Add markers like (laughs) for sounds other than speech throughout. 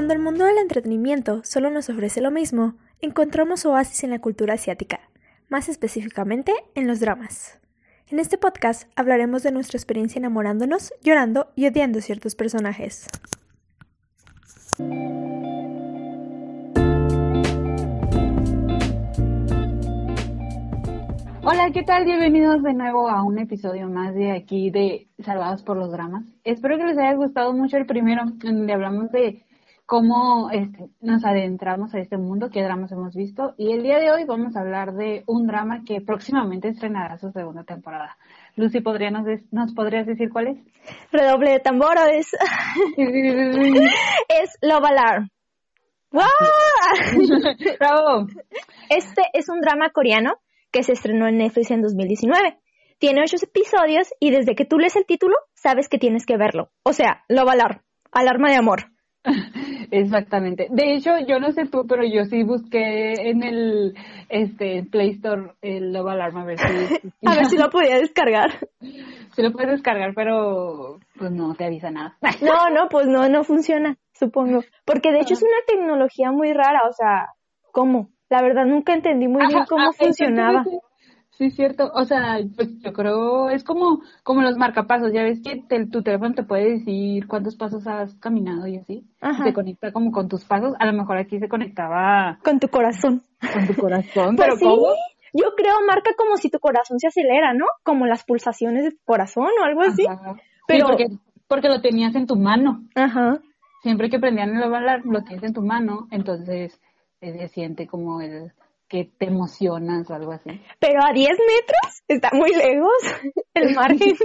Cuando el mundo del entretenimiento solo nos ofrece lo mismo, encontramos oasis en la cultura asiática, más específicamente en los dramas. En este podcast hablaremos de nuestra experiencia enamorándonos, llorando y odiando ciertos personajes. Hola, ¿qué tal? Bienvenidos de nuevo a un episodio más de aquí de Salvados por los Dramas. Espero que les haya gustado mucho el primero, donde hablamos de cómo este, nos adentramos a este mundo, qué dramas hemos visto. Y el día de hoy vamos a hablar de un drama que próximamente estrenará su segunda temporada. Lucy, ¿podría nos, ¿nos podrías decir cuál es? Redoble de tambores. (laughs) es Love Alarm. ¡Wow! ¡Bravo! Este es un drama coreano que se estrenó en Netflix en 2019. Tiene ocho episodios y desde que tú lees el título sabes que tienes que verlo. O sea, Love Alarm, alarma de amor. (laughs) Exactamente. De hecho, yo no sé tú, pero yo sí busqué en el este Play Store el Love Alarm a ver si (laughs) a ver si lo podía descargar. (laughs) Sí lo puedes descargar, pero pues no te avisa nada. (laughs) No, no, pues no, no funciona, supongo. Porque de hecho es una tecnología muy rara, o sea, ¿cómo? La verdad nunca entendí muy bien cómo funcionaba. Sí, cierto. O sea, pues yo creo, es como, como los marcapasos. Ya ves que tu teléfono te puede decir cuántos pasos has caminado y así. Se conecta como con tus pasos. A lo mejor aquí se conectaba. Con tu corazón. Con tu corazón. (laughs) Pues pero sí, Yo creo marca como si tu corazón se acelera, ¿no? Como las pulsaciones de tu corazón o algo así. Pero... porque, porque lo tenías en tu mano. Ajá. Siempre que prendían el bailar, lo tienes en tu mano. Entonces, se siente como el que te emocionas o algo así. Pero a 10 metros está muy lejos (laughs) el margen.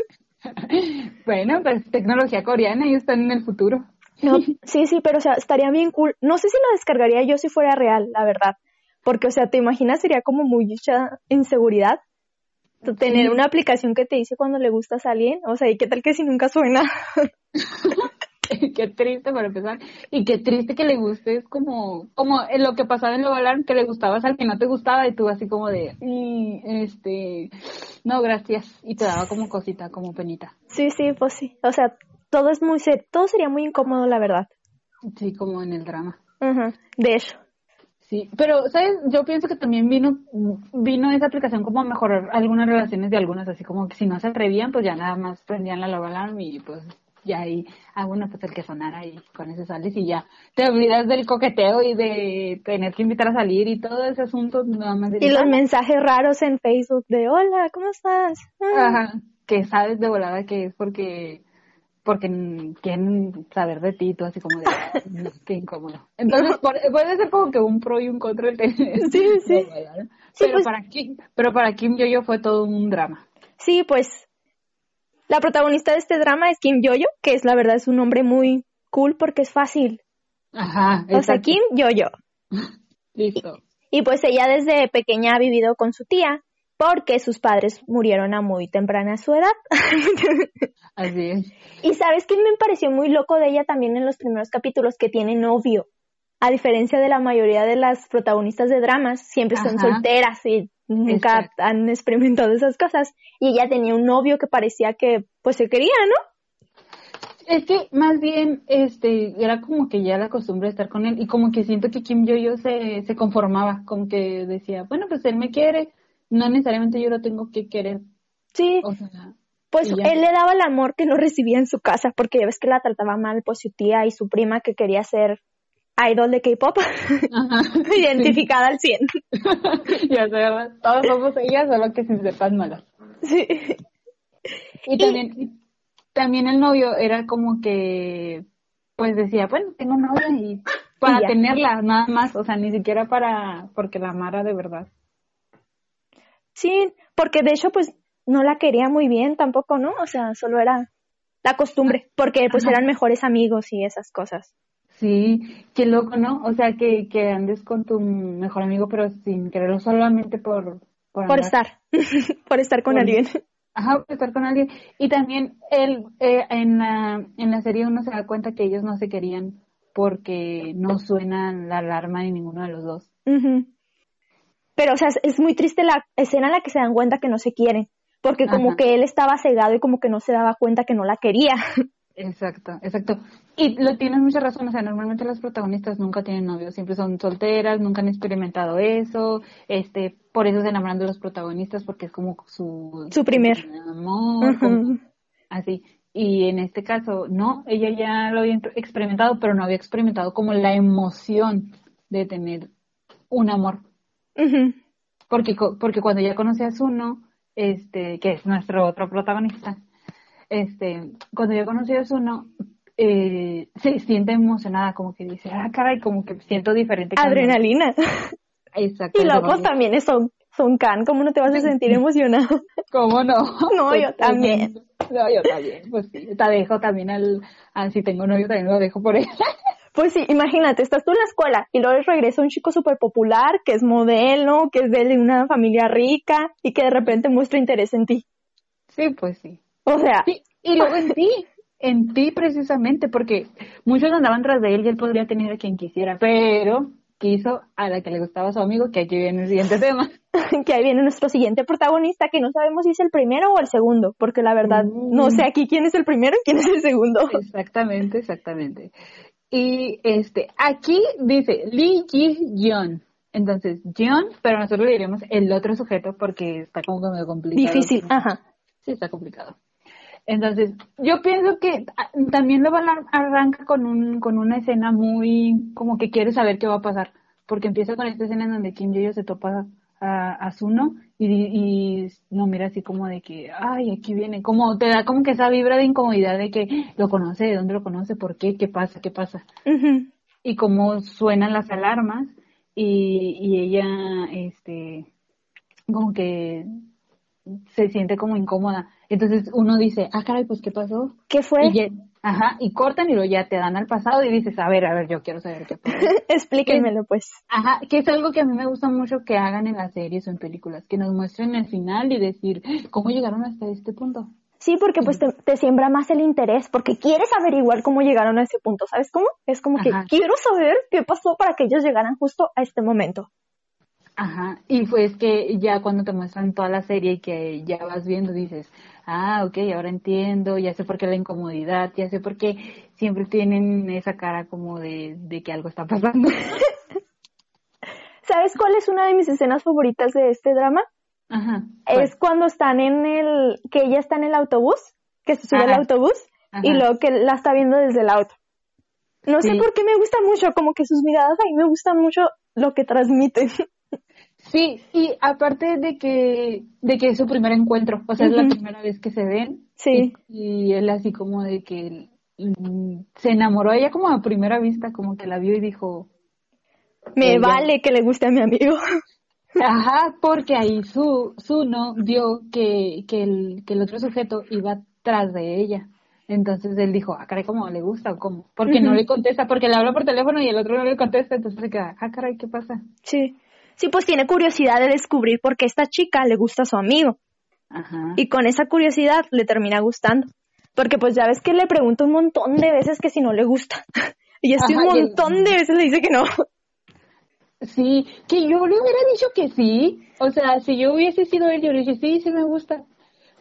(laughs) bueno, pues tecnología coreana, ellos están en el futuro. No, (laughs) sí, sí, pero o sea, estaría bien cool. No sé si lo descargaría yo si fuera real, la verdad. Porque, o sea, te imaginas, sería como mucha inseguridad tener una aplicación que te dice cuando le gustas a alguien. O sea, ¿y qué tal que si nunca suena? (laughs) qué triste para empezar. Y qué triste que le guste. Es como, como lo que pasaba en lo Alarm, que le gustabas al que no te gustaba y tú así como de, este, no, gracias. Y te daba como cosita, como penita. Sí, sí, pues sí. O sea, todo es muy, todo sería muy incómodo, la verdad. Sí, como en el drama. De hecho. Sí, pero, ¿sabes? Yo pienso que también vino, vino esa aplicación como a mejorar algunas relaciones de algunas, así como que si no se atrevían, pues ya nada más prendían la Love Alarm y pues y ahí, ah, bueno, pues el que sonara y con ese sales y ya te olvidas del coqueteo y de tener que invitar a salir y todo ese asunto. Nada más y los mensajes raros en Facebook de hola, ¿cómo estás? Ah. Ajá, que sabes de volada que es porque porque quieren saber de ti, todo así como de, (laughs) qué incómodo. Entonces, puede ser como que un pro y un contra el tener. Sí, (laughs) sí. Pero, pues para Kim, pero para Kim Yo-Yo fue todo un drama. Sí, pues la protagonista de este drama es Kim Yoyo, que es la verdad es un nombre muy cool porque es fácil. Ajá. O sea, Kim Yoyo. (laughs) Listo. Y, pues ella desde pequeña ha vivido con su tía porque sus padres murieron a muy temprana su edad. (laughs) Así es. Y sabes que me pareció muy loco de ella también en los primeros capítulos que tiene novio. A diferencia de la mayoría de las protagonistas de dramas, siempre son solteras y nunca han experimentado esas cosas. Y ella tenía un novio que parecía que pues se quería, ¿no? Es que más bien este era como que ya la costumbre de estar con él y como que siento que Kim Yo Yo se, se conformaba, como que decía, bueno, pues él me quiere, no necesariamente yo lo tengo que querer. Sí. pues él le daba el amor que no recibía en su casa, porque ya ves que la trataba mal, pues su tía y su prima que quería ser idol de K-pop, (laughs) identificada al 100. (laughs) ya sé, ¿verdad? Todos somos ellas, solo que sin sepan malas. Sí. Y también, también el novio era como que, pues decía, bueno, tengo novia y para tenerla, nada más, o sea, ni siquiera para, porque la amara de verdad. Sí, porque de hecho, pues, no la quería muy bien tampoco, ¿no? O sea, solo era la costumbre, porque pues eran mejores amigos y esas cosas. Sí, qué loco, ¿no? O sea, que, que andes con tu mejor amigo, pero sin quererlo solamente por... Por, estar, (laughs) por estar con alguien. (laughs) Ajá, por estar con alguien. Y también él, eh, en, la, en la serie uno se da cuenta que ellos no se querían porque no suena la alarma de ninguno de los dos. Pero, o sea, es muy triste la escena en la que se dan cuenta que no se quieren, porque como que él estaba cegado y como que no se daba cuenta que no la quería. (laughs) Exacto, exacto. Y lo tienes mucha razón, o sea, normalmente las protagonistas nunca tienen novio, siempre son solteras, nunca han experimentado eso, este, por eso se enamoran de los protagonistas porque es como su su primer amor, así. Y en este caso, no, ella ya lo había experimentado, pero no había experimentado como la emoción de tener un amor. Porque porque cuando ya conoce a Zuno, este, que es nuestro otro protagonista, este, cuando yo conocí a Zuno, eh, se siente emocionada, como que dice, ah, caray, como que siento diferente. Adrenalina. Exacto. Y luego también son, son can, ¿cómo no te vas a sentir emocionado? (laughs) ¿Cómo no? No, yo pues, también. No, yo también, pues sí, te dejo también al, si tengo novio también lo dejo por él. (laughs) Pues sí, imagínate, estás tú en la escuela y luego regresa un chico súper popular que es modelo, que es de una familia rica y que de repente muestra interés en ti. Sí, pues sí. O sea. y luego en (laughs) ti, en ti precisamente, porque muchos andaban tras de él y él podría tener a quien quisiera, pero quiso a la que le gustaba a su amigo, que aquí viene el siguiente tema. (laughs) que ahí viene nuestro siguiente protagonista, que no sabemos si es el primero o el segundo, porque la verdad no sé aquí quién es el primero y quién es el segundo. Exactamente, exactamente. Y este, aquí dice Lee Ji Yeon. Entonces, Jeon, pero nosotros le diríamos el otro sujeto porque está como que medio complicado. Difícil, ajá. Sí, está complicado. Entonces, yo pienso que ah, también lo arranca con, un, con una escena muy como que quiere saber qué va a pasar, porque empieza con esta escena en donde Kim Yo se topa a, a Zuno y, y, no mira así como de que, ay, aquí viene, como te da como que esa vibra de incomodidad de que lo conoce, de dónde lo conoce, por qué, qué pasa, qué pasa. Y cómo suenan las alarmas y, y ella, este, como que se siente como incómoda. Entonces uno dice, ah, caray, pues ¿qué pasó? ¿Qué fue? Y ajá, y cortan y luego ya te dan al pasado y dices, a ver, a ver, yo quiero saber qué pasó. (laughs) Explíquenmelo, pues. Ajá, que es algo que a mí me gusta mucho que hagan en las series o en películas, que nos muestren el final y decir, ¿cómo llegaron hasta este punto? Sí, porque pues te, siembra más el interés, porque quieres averiguar cómo llegaron a ese punto, ¿sabes cómo? Es como que quiero saber qué pasó para que ellos llegaran justo a este momento. Ajá, y pues que ya cuando te muestran toda la serie y que ya vas viendo dices, ah, ok, ahora entiendo, ya sé por qué la incomodidad, ya sé por qué siempre tienen esa cara como de, de que algo está pasando. (laughs) ¿Sabes cuál es una de mis escenas favoritas de este drama? Ajá. Es cuando están en el, que ella está en el autobús, que se sube al autobús y luego que la está viendo desde el auto. No sé por qué me gusta mucho, como que sus miradas ahí me gusta mucho lo que transmiten. (laughs) Sí, y aparte de que, de que es su primer encuentro, o sea, es la primera vez que se ven. Sí. Y, él así como de que mm, se enamoró ella como a primera vista, como que la vio y dijo... Me vale que le guste a mi amigo. Ajá, porque ahí su, su no vio que, que, el, que el otro sujeto iba tras de ella. Entonces él dijo, ah, caray, ¿cómo le gusta o cómo? Porque no le contesta, porque le habla por teléfono y el otro no le contesta, entonces se queda, ah, caray, ¿qué pasa? Sí sí, pues tiene curiosidad de descubrir por qué esta chica le gusta a su amigo. Ajá. Y con esa curiosidad le termina gustando. Porque pues ya ves que le pregunto un montón de veces que si no le gusta. (laughs) y así un montón de veces le dice que no. Sí, que yo le hubiera dicho que sí. O sea, si yo hubiese sido él, yo le dije, sí, sí me gusta.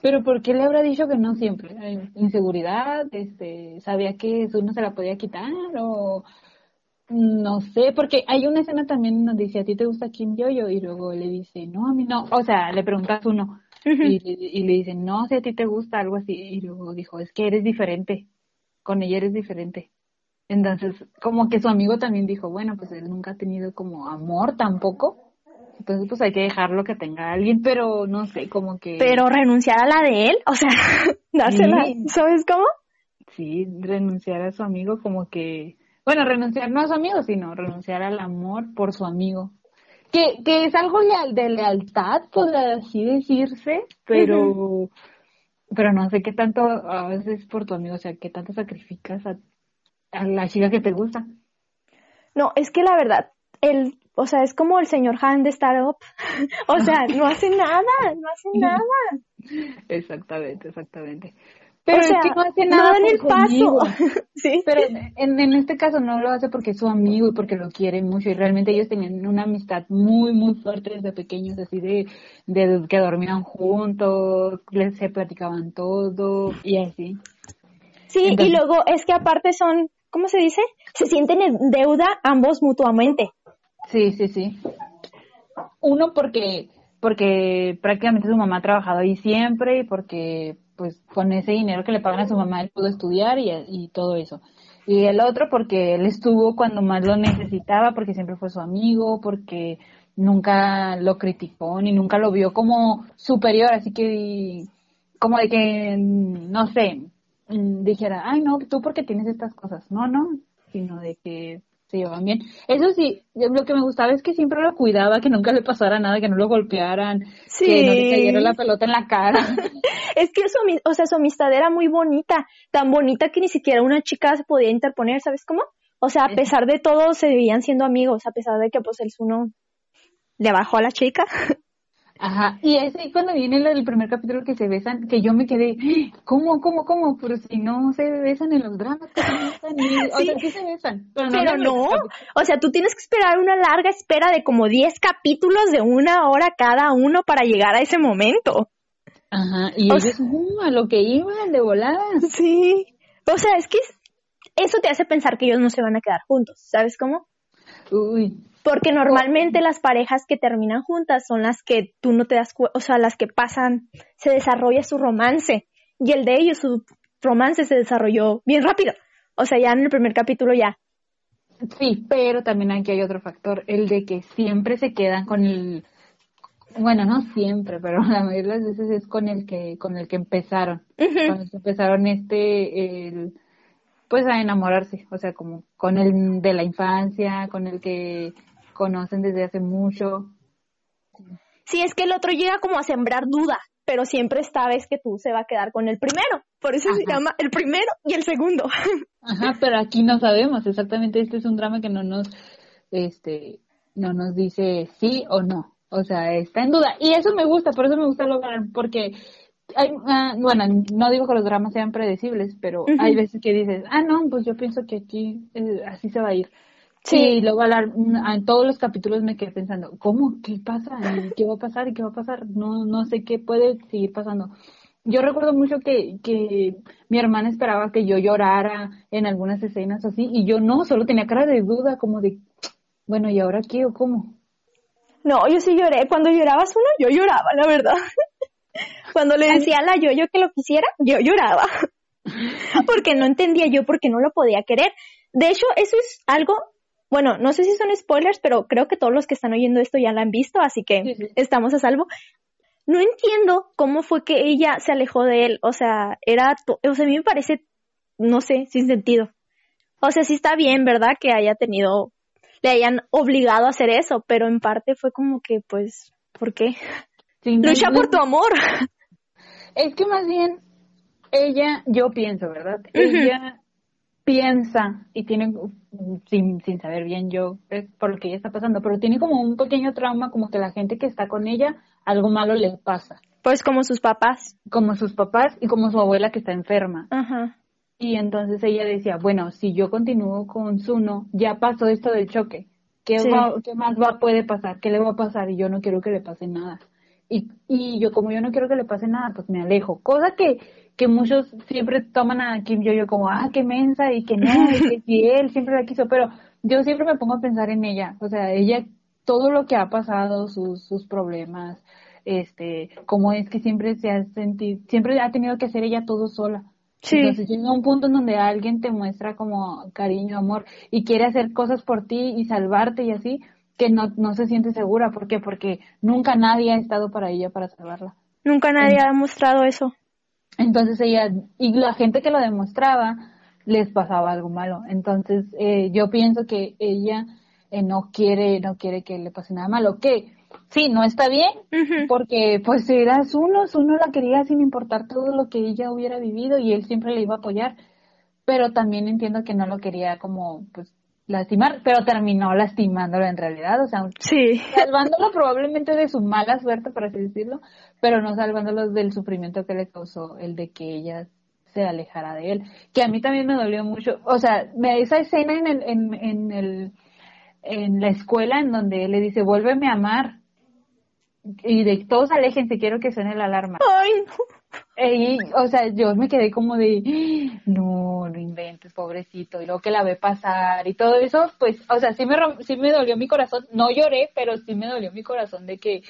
Pero ¿por qué le habrá dicho que no siempre? Inseguridad, este, sabía que eso no se la podía quitar o no sé, porque hay una escena también donde dice, ¿a ti te gusta Kim Yoyo? Y luego le dice, no, a mí no. O sea, le preguntas uno. y, le dice, no, si a ti te gusta algo así. Y luego dijo, es que eres diferente. Con ella eres diferente. Entonces, como que su amigo también dijo, bueno, pues él nunca ha tenido como amor tampoco. Entonces, pues hay que dejarlo que tenga alguien, pero no sé, como que... Pero renunciar a la de él, o sea, (laughs) dársela, ¿sabes cómo? Sí, renunciar a su amigo como que bueno, renunciar no a su amigo, sino renunciar al amor por su amigo. Que, que es algo leal, de lealtad, por así decirse, pero, pero no sé qué tanto a veces por tu amigo, o sea, qué tanto sacrificas a, a la chica que te gusta. No, es que la verdad, el, o sea, es como el señor Han de Startup. (laughs) o sea, no hace nada, no hace (laughs) nada. Exactamente, exactamente. Pero es que no hace nada en el paso. (laughs) ¿Sí? Pero en, en, este caso no lo hace porque es su amigo y porque lo quiere mucho. Y realmente ellos tenían una amistad muy, muy fuerte desde pequeños, así de, de que dormían juntos, les, se platicaban todo y así. Sí, y luego es que aparte son, ¿cómo se dice? Se sienten en deuda ambos mutuamente. Sí, sí, sí. Uno porque porque prácticamente su mamá ha trabajado ahí siempre y porque pues con ese dinero que le pagan a su mamá él pudo estudiar y, y todo eso. Y el otro porque él estuvo cuando más lo necesitaba, porque siempre fue su amigo, porque nunca lo criticó ni nunca lo vio como superior, así que como de que, no sé, dijera, ay no, tú porque tienes estas cosas, no, no, sino de que se bien. Eso sí, lo que me gustaba es que siempre lo cuidaba, que nunca le pasara nada, que no lo golpearan, que no le cayera la pelota en la cara. (laughs) es que su, o sea, su amistad era muy bonita, tan bonita que ni siquiera una chica se podía interponer, ¿sabes cómo? O sea, a pesar de todo, se veían siendo amigos, a pesar de que pues el uno le bajó a la chica. Ajá, y es cuando viene el, primer capítulo que se besan, que yo me quedé, ¿cómo, cómo, cómo? Pero si no se besan en los dramas, que se besan, o sea, sí se besan. Pero no, o sea, tú tienes que esperar una larga espera de como 10 capítulos de una hora cada uno para llegar a ese momento. Ajá, y ellos, uh, a lo que iban, de volada. Sí, o sea, es que eso te hace pensar que ellos no se van a quedar juntos, ¿sabes cómo? Uy, porque normalmente las parejas que terminan juntas son las que tú no te das cuenta, o sea, las que pasan, se desarrolla su romance. Y el de ellos, su romance se desarrolló bien rápido. O sea, ya en el primer capítulo ya. Sí, pero también aquí hay otro factor, el de que siempre se quedan con el, bueno, no siempre, pero la mayoría de las veces es con el que, con el que empezaron. Cuando empezaron este, el, pues a enamorarse, o sea, como con el de la infancia, con el que conocen desde hace mucho. Sí, es que el otro llega como a sembrar duda, pero siempre esta vez que tú se va a quedar con el primero. Por eso se llama el primero y el segundo. (laughs) Ajá, pero aquí no sabemos exactamente. Este es un drama que no nos, este, no nos dice sí o no. O sea, está en duda. Y eso me gusta, por eso me gusta lograr, porque hay, bueno, no digo que los dramas sean predecibles, pero hay veces que dices, ah, no, pues yo pienso que aquí eh, así se va a ir. Sí, y luego en todos los capítulos me quedé pensando, ¿cómo? ¿Qué pasa? ¿Qué va a pasar? ¿Y qué va a pasar? No, no sé qué puede seguir pasando. Yo recuerdo mucho que, que mi hermana esperaba que yo llorara en algunas escenas así, y yo no, solo tenía cara de duda, como de, bueno, ¿y ahora qué o cómo? No, yo sí lloré. Cuando llorabas uno, yo lloraba, la verdad. Cuando le decía a la yo yo que lo quisiera, yo lloraba. (laughs) Porque no entendía yo porque no lo podía querer. De hecho, eso es algo bueno, no sé si son spoilers, pero creo que todos los que están oyendo esto ya la han visto, así que estamos a salvo. No entiendo cómo fue que ella se alejó de él, o sea, era, o sea, a mí me parece, no sé, sin sentido. O sea, sí está bien, ¿verdad? Que haya tenido, le hayan obligado a hacer eso, pero en parte fue como que, pues, ¿por qué? Lucha por tu amor. Es que más bien, ella, yo pienso, ¿verdad? Ella piensa y tiene, sin, sin saber bien yo por lo que ella está pasando, pero tiene como un pequeño trauma, como que la gente que está con ella, algo malo le pasa. Pues como sus papás. Como sus papás y como su abuela que está enferma. Ajá. Y entonces ella decía, bueno, si yo continúo con Zuno, ya pasó esto del choque. ¿Qué, ¿Qué más va, puede pasar? ¿Qué le va a pasar? Y yo no quiero que le pase nada. Y, y yo, como yo no quiero que le pase nada, pues me alejo. Cosa que que muchos siempre toman a Kim Yo-yo como, ah, qué mensa y que no, y que (laughs) él siempre la quiso, pero yo siempre me pongo a pensar en ella, o sea, ella, todo lo que ha pasado, sus, sus problemas, este, cómo es que siempre se ha sentido, siempre ha tenido que hacer ella todo sola. Sí. Entonces llega un punto en donde alguien te muestra como cariño, amor, y quiere hacer cosas por ti y salvarte y así, que no, no se siente segura. ¿Por qué? Porque nunca nadie ha estado para ella para salvarla. Nunca nadie ha demostrado eso. Entonces ella, y la gente que lo demostraba, les pasaba algo malo. Entonces eh, yo pienso que ella eh, no quiere, no quiere que le pase nada malo. Que sí, no está bien, porque pues eras uno, uno la quería sin importar todo lo que ella hubiera vivido y él siempre le iba a apoyar. Pero también entiendo que no lo quería como, pues, lastimar, pero terminó lastimándolo en realidad, o sea, sí. salvándolo probablemente de su mala suerte, por así decirlo, pero no salvándolo del sufrimiento que le causó el de que ella se alejara de él, que a mí también me dolió mucho, o sea, me esa escena en el, en, en el, en la escuela en donde él le dice, vuélveme a amar, y de todos aléjense, quiero que suene la alarma. Ay, no. Y, o sea, yo me quedé como de, no, no inventes, pobrecito, y luego que la ve pasar y todo eso, pues, o sea, sí me, sí me dolió mi corazón, no lloré, pero sí me dolió mi corazón de que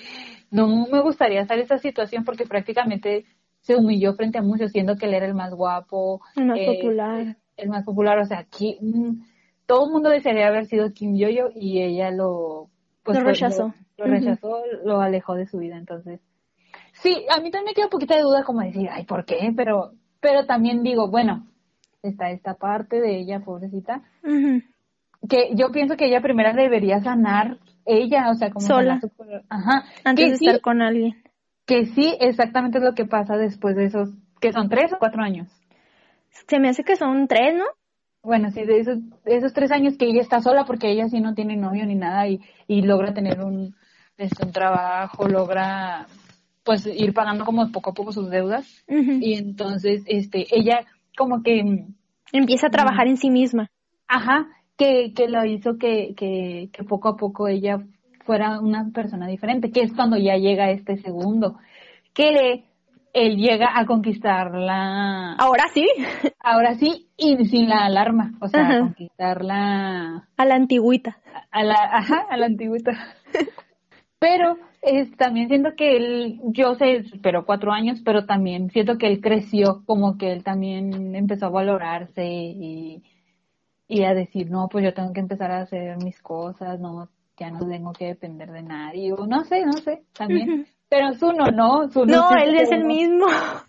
no me gustaría estar en esa situación porque prácticamente se humilló frente a muchos, siendo que él era el más guapo. El más eh, popular. El más popular, o sea, aquí mm, todo el mundo desearía haber sido Kim Yoyo y ella lo... Pues, lo rechazó. Lo, rechazó, lo alejó de su vida, entonces Sí, a mí también me queda un poquito de duda como decir, ay, ¿por qué? Pero, pero también digo, bueno, está esta parte de ella, pobrecita, que yo pienso que ella primero debería sanar ella, o sea, como sola, ajá, antes de estar con alguien. Que sí, exactamente es lo que pasa después de esos, que son tres o cuatro años. Se me hace que son tres, ¿no? Bueno, sí, de esos, esos tres años que ella está sola porque ella sí no tiene novio ni nada y, y logra tener un, este, un trabajo, logra pues ir pagando como poco a poco sus deudas. Y entonces este ella como que empieza a trabajar en sí misma. ajá que, que lo hizo que, que, que poco a poco ella fuera una persona diferente que es cuando ya llega este segundo que él llega a conquistarla. Ahora sí. Ahora sí y sin la alarma o sea a conquistarla. A la antigüita. A la ajá a la antigüita. pero (laughs) es, también siento que él, yo sé, esperó cuatro años, pero también siento que él creció, como que él también empezó a valorarse y, y a decir, no, pues yo tengo que empezar a hacer mis cosas, no, ya no tengo que depender de nadie, o no sé, no sé, también. Pero es uno, ¿no? no, él es el mismo.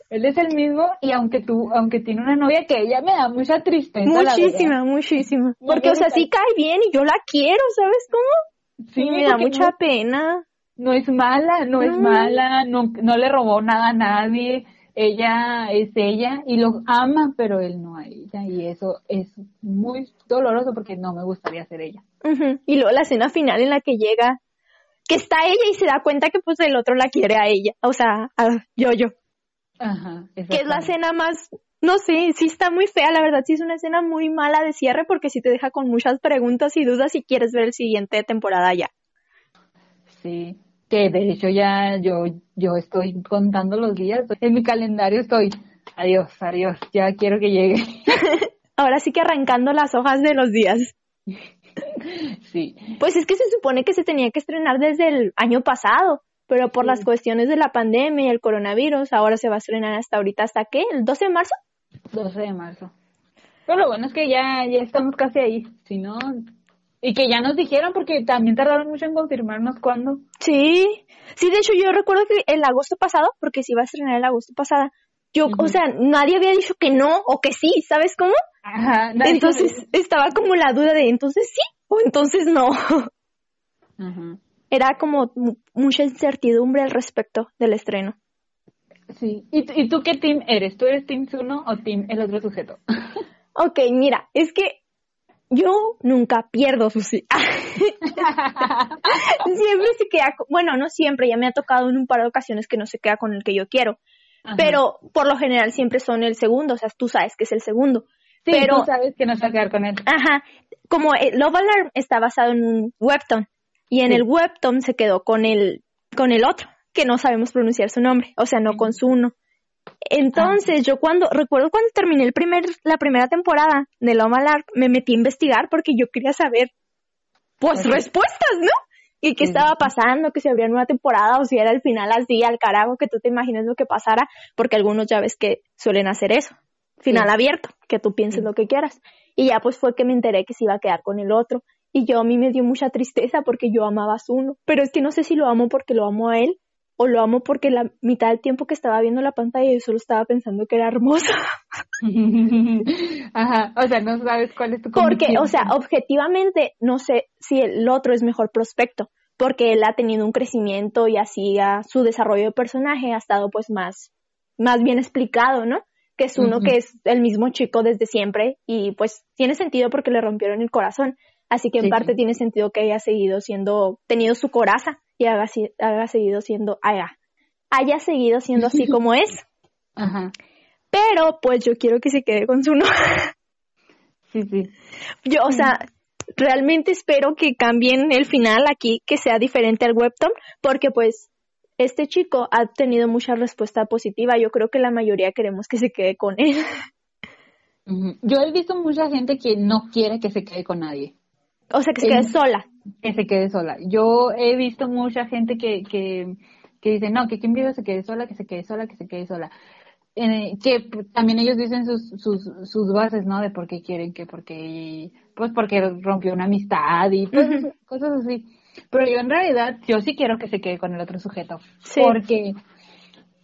Él es el mismo y aunque tú, aunque tiene una novia que ella me da mucha tristeza. Muchísima, muchísima. Porque, o sea, sí cae bien y yo la quiero, ¿sabes cómo? Sí, me da mucha pena. No es mala, no, es mala, no, no le robó nada a nadie. Ella es ella y lo ama, pero él no a ella. Y eso es muy doloroso porque no me gustaría ser ella. Y luego la escena final en la que llega, que está ella y se da cuenta que pues el otro la quiere a ella, o sea, a yo-yo. Ajá. Que es la escena más no sé, sí está muy fea, la verdad sí es una escena muy mala de cierre porque sí te deja con muchas preguntas y dudas si quieres ver el siguiente temporada ya. Sí, que de hecho ya yo, yo estoy contando los días, en mi calendario estoy, adiós, adiós, ya quiero que llegue. (laughs) Ahora sí que arrancando las hojas de los días. Sí. Pues es que se supone que se tenía que estrenar desde el año pasado, pero por las cuestiones de la pandemia y el coronavirus, ahora se va a estrenar hasta ahorita, ¿hasta qué? ¿El 12 de marzo? 12 de marzo. Pero lo bueno es que ya, ya estamos casi ahí, si no... Y que ya nos dijeron, porque también tardaron mucho en confirmarnos cuándo. Sí, sí, de hecho yo recuerdo que el agosto pasado, porque se iba a estrenar el agosto pasado, yo, o sea, nadie había dicho que no o que sí, ¿sabes cómo? Ajá. Entonces estaba como la duda de entonces sí o entonces no. Ajá. Era como mucha incertidumbre al respecto del estreno. Sí. ¿Y, ¿Y tú qué team eres? ¿Tú eres Team Zuno o Team el otro sujeto? ok, mira, es que yo nunca pierdo su (laughs) siempre se queda, bueno, no siempre, ya me ha tocado en un par de ocasiones que no se queda con el que yo quiero. Pero por lo general siempre son el segundo, o sea, tú sabes que es el segundo. Sí, pero tú sabes que no se va a quedar con él. Ajá. Como Love Alarm está basado en un webtoon y en el webtoon se quedó con el con el otro, que no sabemos pronunciar su nombre, o sea, no con su uno. Entonces, yo cuando, recuerdo cuando terminé el primer, la primera temporada de Loma Lark, me metí a investigar porque yo quería saber, pues, respuestas, ¿no? Y qué estaba pasando, que si habría nueva temporada o si era el final así, al carajo, que tú te imagines lo que pasara, porque algunos ya ves que suelen hacer eso. Final abierto, que tú pienses lo que quieras. Y ya pues fue que me enteré que se iba a quedar con el otro. Y yo a mí me dio mucha tristeza porque yo amaba a Zuno. Pero es que no sé si lo amo porque lo amo a él o lo amo porque la mitad del tiempo que estaba viendo la pantalla yo solo estaba pensando que era hermosa. (laughs) Ajá, o sea, no sabes cuál es tu Porque, o sea, objetivamente no sé si el otro es mejor prospecto, porque él ha tenido un crecimiento y así a su desarrollo de personaje ha estado pues más, más bien explicado, ¿no? Que es uno que es el mismo chico desde siempre y pues tiene sentido porque le rompieron el corazón. Así que en parte tiene sentido que haya seguido siendo, tenido su coraza y haga, haga seguido siendo, haya, haya seguido siendo así como es. (laughs) Ajá. Pero pues yo quiero que se quede con su nombre. (laughs) Sí, sí. Yo, o sea, realmente espero que cambien el final aquí, que sea diferente al webtoon, porque pues este chico ha tenido mucha respuesta positiva. Yo creo que la mayoría queremos que se quede con él. (laughs) Yo he visto mucha gente que no quiere que se quede con nadie. O sea, que se quede sola. Que se quede sola. Yo he visto mucha gente que, que, que dice, no, que quien vive se quede sola, que se quede sola, que se quede sola. Eh, que también ellos dicen sus, sus, sus bases, ¿no? De por qué quieren que, porque, pues porque rompió una amistad y pues, cosas así. Pero yo en realidad, yo sí quiero que se quede con el otro sujeto. Sí. Porque,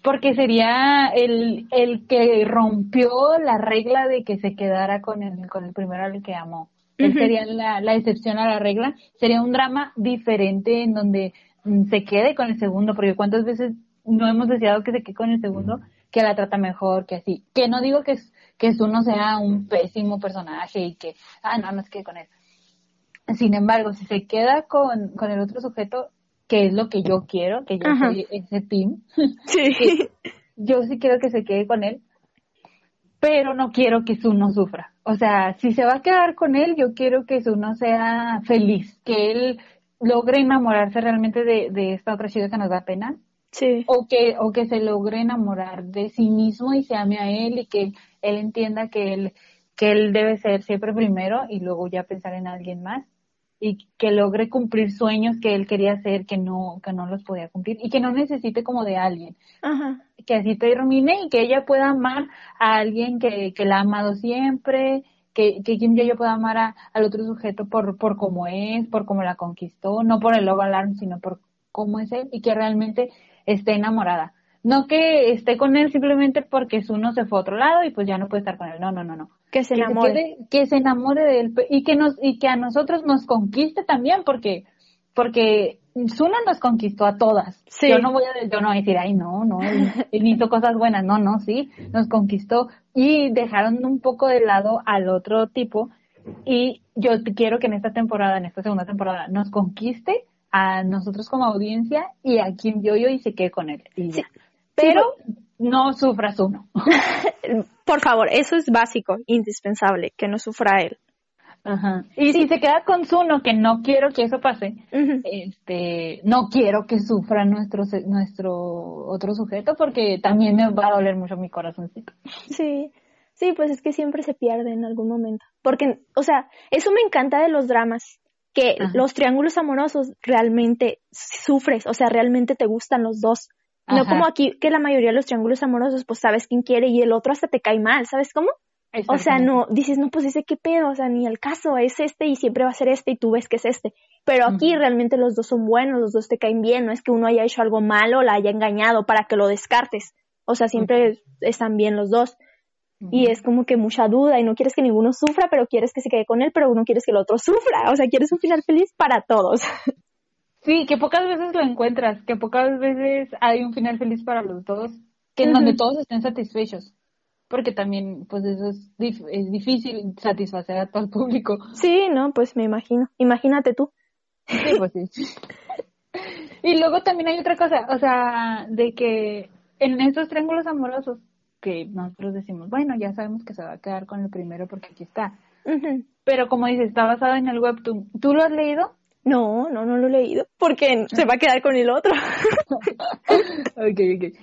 porque sería el, el que rompió la regla de que se quedara con el, con el primero al que amó. Él sería la, la excepción a la regla. Sería un drama diferente en donde mm, se quede con el segundo, porque cuántas veces no hemos deseado que se quede con el segundo, que la trata mejor, que así. Que no digo que, que uno sea un pésimo personaje y que, ah, no, no se quede con él. Sin embargo, si se queda con, con el otro sujeto, que es lo que yo quiero, que yo soy ese team, sí. (laughs) yo sí quiero que se quede con él, pero no quiero que Su no sufra. O sea, si se va a quedar con él, yo quiero que Su no sea feliz, que él logre enamorarse realmente de, de esta otra chica que nos da pena. Sí. O que, o que se logre enamorar de sí mismo y se ame a él y que él entienda que él, que él debe ser siempre primero y luego ya pensar en alguien más y que logre cumplir sueños que él quería hacer que no que no los podía cumplir y que no necesite como de alguien. Ajá. que así termine y que ella pueda amar a alguien que, que la ha amado siempre que, que Kim yo pueda amar a, al otro sujeto por por cómo es por cómo la conquistó no por el love alarm sino por cómo es él y que realmente esté enamorada. No que esté con él simplemente porque su uno se fue a otro lado y pues ya no puede estar con él. No no no no que se enamore. Que, se enamore de él y que nos, y que a nosotros nos conquiste también, porque, porque Suna nos conquistó a todas. Yo no voy a, yo no voy a decir, ay, no, no, él (laughs) hizo cosas buenas. No, no, sí, nos conquistó y dejaron un poco de lado al otro tipo. Y yo quiero que en esta temporada, en esta segunda temporada, nos conquiste a nosotros como audiencia y a quien yo yo y se quede con él. Pero no sufras uno. (laughs) Por favor, eso es básico, indispensable, que no sufra él. Ajá. Y si se queda con Zuno, que no quiero que eso pase, este, no quiero que sufra nuestro, nuestro otro sujeto porque también me va a doler mucho mi corazoncito. Sí, sí, pues es que siempre se pierde en algún momento. Porque, o sea, eso me encanta de los dramas, que los triángulos amorosos realmente sufres, o sea, realmente te gustan los dos. No como aquí, que la mayoría de los triángulos amorosos, pues sabes quién quiere y el otro hasta te cae mal, ¿sabes cómo? O sea, no, dices, no, pues ese qué pedo, o sea, ni el caso, es este y siempre va a ser este y tú ves que es este. Pero aquí realmente los dos son buenos, los dos te caen bien, no es que uno haya hecho algo malo o la haya engañado para que lo descartes. O sea, siempre están bien los dos. Y es como que mucha duda y no quieres que ninguno sufra, pero quieres que se quede con él, pero uno quieres que el otro sufra. O sea, quieres un final feliz para todos. (laughs) Sí, que pocas veces lo encuentras, que pocas veces hay un final feliz para los dos, que en donde todos estén satisfechos. Porque también, pues eso es, es difícil satisfacer a todo el público. Sí, no, pues me imagino. Imagínate tú. Sí, pues sí. (laughs) y luego también hay otra cosa, o sea, de que en estos triángulos amorosos, que nosotros decimos, bueno, ya sabemos que se va a quedar con el primero porque aquí está. Pero como dices, está basado en el webtoon. ¿Tú lo has leído? No, no, no lo he leído, porque se va a quedar con el otro. (laughs) ok, ok.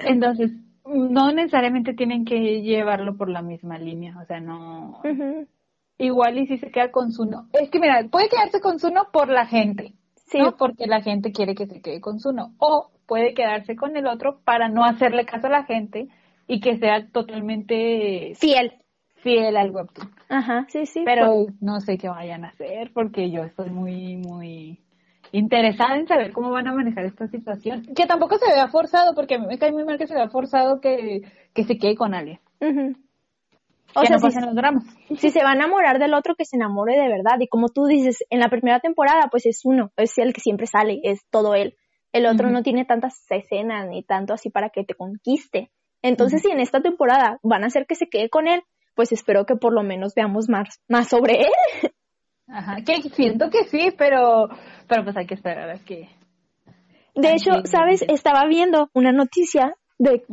Entonces, no necesariamente tienen que llevarlo por la misma línea, o sea, no... Igual y si se queda con Zuno. Es que mira, puede quedarse con Zuno por la gente, sí. ¿no? Porque la gente quiere que se quede con Zuno. O puede quedarse con el otro para no hacerle caso a la gente y que sea totalmente... Fiel fiel al webtoon. Ajá, sí, sí. Pero no sé qué vayan a hacer porque yo estoy muy, muy interesada en saber cómo van a manejar esta situación. Que tampoco se vea forzado porque me cae muy mal que se vea forzado que, que se quede con alguien. O sea, si, los dramas. si se va a enamorar del otro, que se enamore de verdad. Y como tú dices, en la primera temporada, pues es uno, es el que siempre sale, es todo él. El otro no tiene tantas escenas ni tanto así para que te conquiste. Entonces, si en esta temporada van a hacer que se quede con él, pues espero que por lo menos veamos más, más sobre él. Ajá, que siento que sí, pero, pero pues hay que esperar a que... De hecho, ¿sabes? Estaba viendo una noticia de...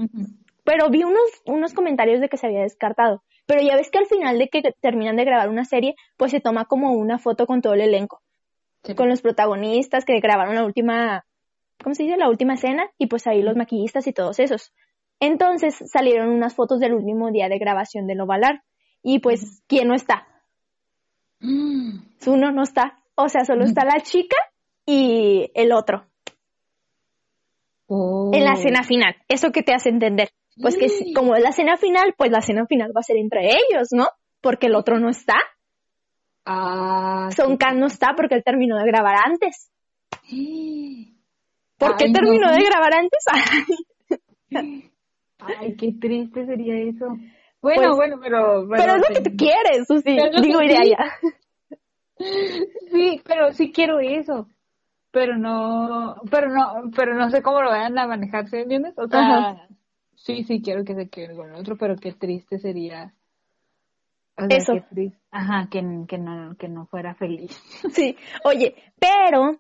Pero vi unos, unos comentarios de que se había descartado. Pero ya ves que al final de que terminan de grabar una serie, pues se toma como una foto con todo el elenco. Con los protagonistas que grabaron la última ¿cómo se dice? La última escena y pues ahí los maquillistas y todos esos. Entonces salieron unas fotos del último día de grabación de Lovalar y pues, ¿quién no está? Uno no está. O sea, solo está la chica y el otro. En la escena final. Eso que te hace entender. Pues que como es la escena final, pues la escena final va a ser entre ellos, ¿no? Porque el otro no está. Ah. Son Khan no está porque él terminó de grabar antes. ¿Por qué terminó de grabar antes? (laughs) Ay, qué triste sería eso. Bueno, pues, bueno, pero, pero... es lo que tú quieres, Susi. Digo, iré allá. (laughs) Sí, pero sí quiero eso. Pero no, pero no, pero no sé cómo lo vayan a manejar, ¿sí entiendes? O sea, sí, sí quiero que se quede con el otro, pero qué triste sería. eso. Ajá, que, que, no, que no fuera feliz. Sí, oye, pero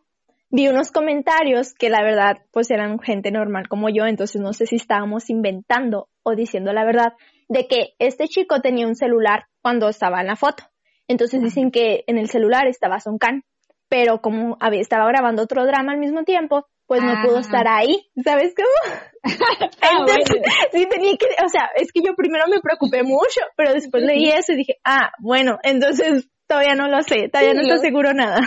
vi unos comentarios que la verdad pues eran gente normal como yo, entonces no sé si estábamos inventando o diciendo la verdad de que este chico tenía un celular cuando estaba en la foto. Entonces dicen que en el celular estaba Son Khan, pero como había, estaba grabando otro drama al mismo tiempo, pues no pudo estar ahí, ¿sabes cómo? (laughs) Ah, entonces, sí tenía que, o sea, es que yo primero me preocupé mucho, pero después leí eso y dije, ah, bueno, entonces todavía no lo sé, todavía no estoy seguro nada.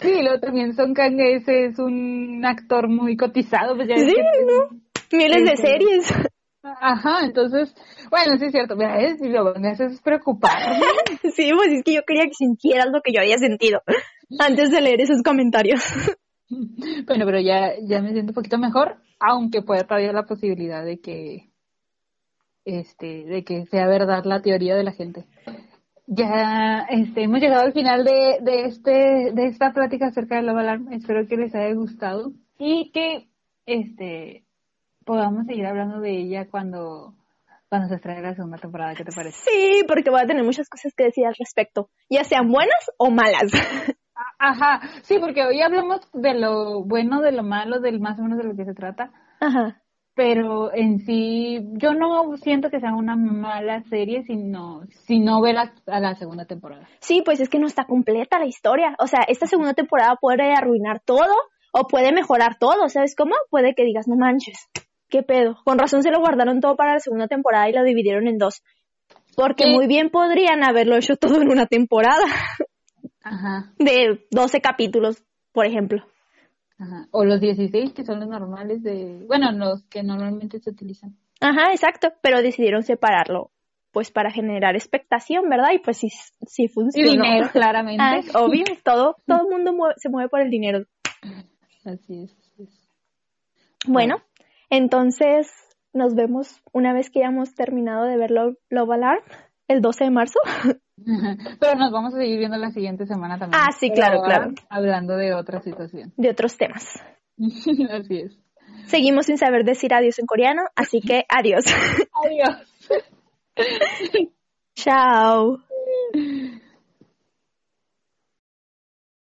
Sí, luego también Son Kang ese es un actor muy cotizado, pues ya Sí, ¿no? Miles de series. Ajá, entonces, bueno, sí es cierto, mira, es, lo van a hacer es preocupar. (laughs) sí, pues es que yo quería que sintieras lo que yo había sentido antes de leer esos comentarios. (laughs) bueno, pero ya, ya me siento un poquito mejor, aunque pueda todavía la posibilidad de que, este, de que sea verdad la teoría de la gente ya este, hemos llegado al final de, de, este, de esta plática acerca de la Alarm. Espero que les haya gustado y que este, podamos seguir hablando de ella cuando, cuando se estrene la segunda temporada. ¿Qué te parece? Sí, porque voy a tener muchas cosas que decir al respecto, ya sean buenas o malas. Ajá, sí, porque hoy hablamos de lo bueno, de lo malo, del más o menos de lo que se trata. Ajá pero en sí yo no siento que sea una mala serie sino si no ve a la segunda temporada. Sí, pues es que no está completa la historia. O sea, esta segunda temporada puede arruinar todo o puede mejorar todo, ¿sabes cómo? Puede que digas, no manches, qué pedo. Con razón se lo guardaron todo para la segunda temporada y lo dividieron en dos. Porque muy bien podrían haberlo hecho todo en una temporada. Ajá. De 12 capítulos, por ejemplo. O los 16 que son los normales de, bueno, los que normalmente se utilizan. Ajá, exacto, pero decidieron separarlo pues para generar expectación, ¿verdad? Y pues sí, sí funcionó. Y dinero, claramente. Ah, obvio, todo, todo el mundo se mueve por el dinero. Así es. Bueno, entonces nos vemos una vez que hayamos terminado de ver Love Alarm el 12 de marzo. (laughs) (laughs) Pero nos vamos a seguir viendo la siguiente semana también. Ah, sí, claro, claro. Hablando de otra situación. De otros temas. (laughs) así es. Seguimos sin saber decir adiós en coreano, así que adiós. (laughs) Adiós. Chao.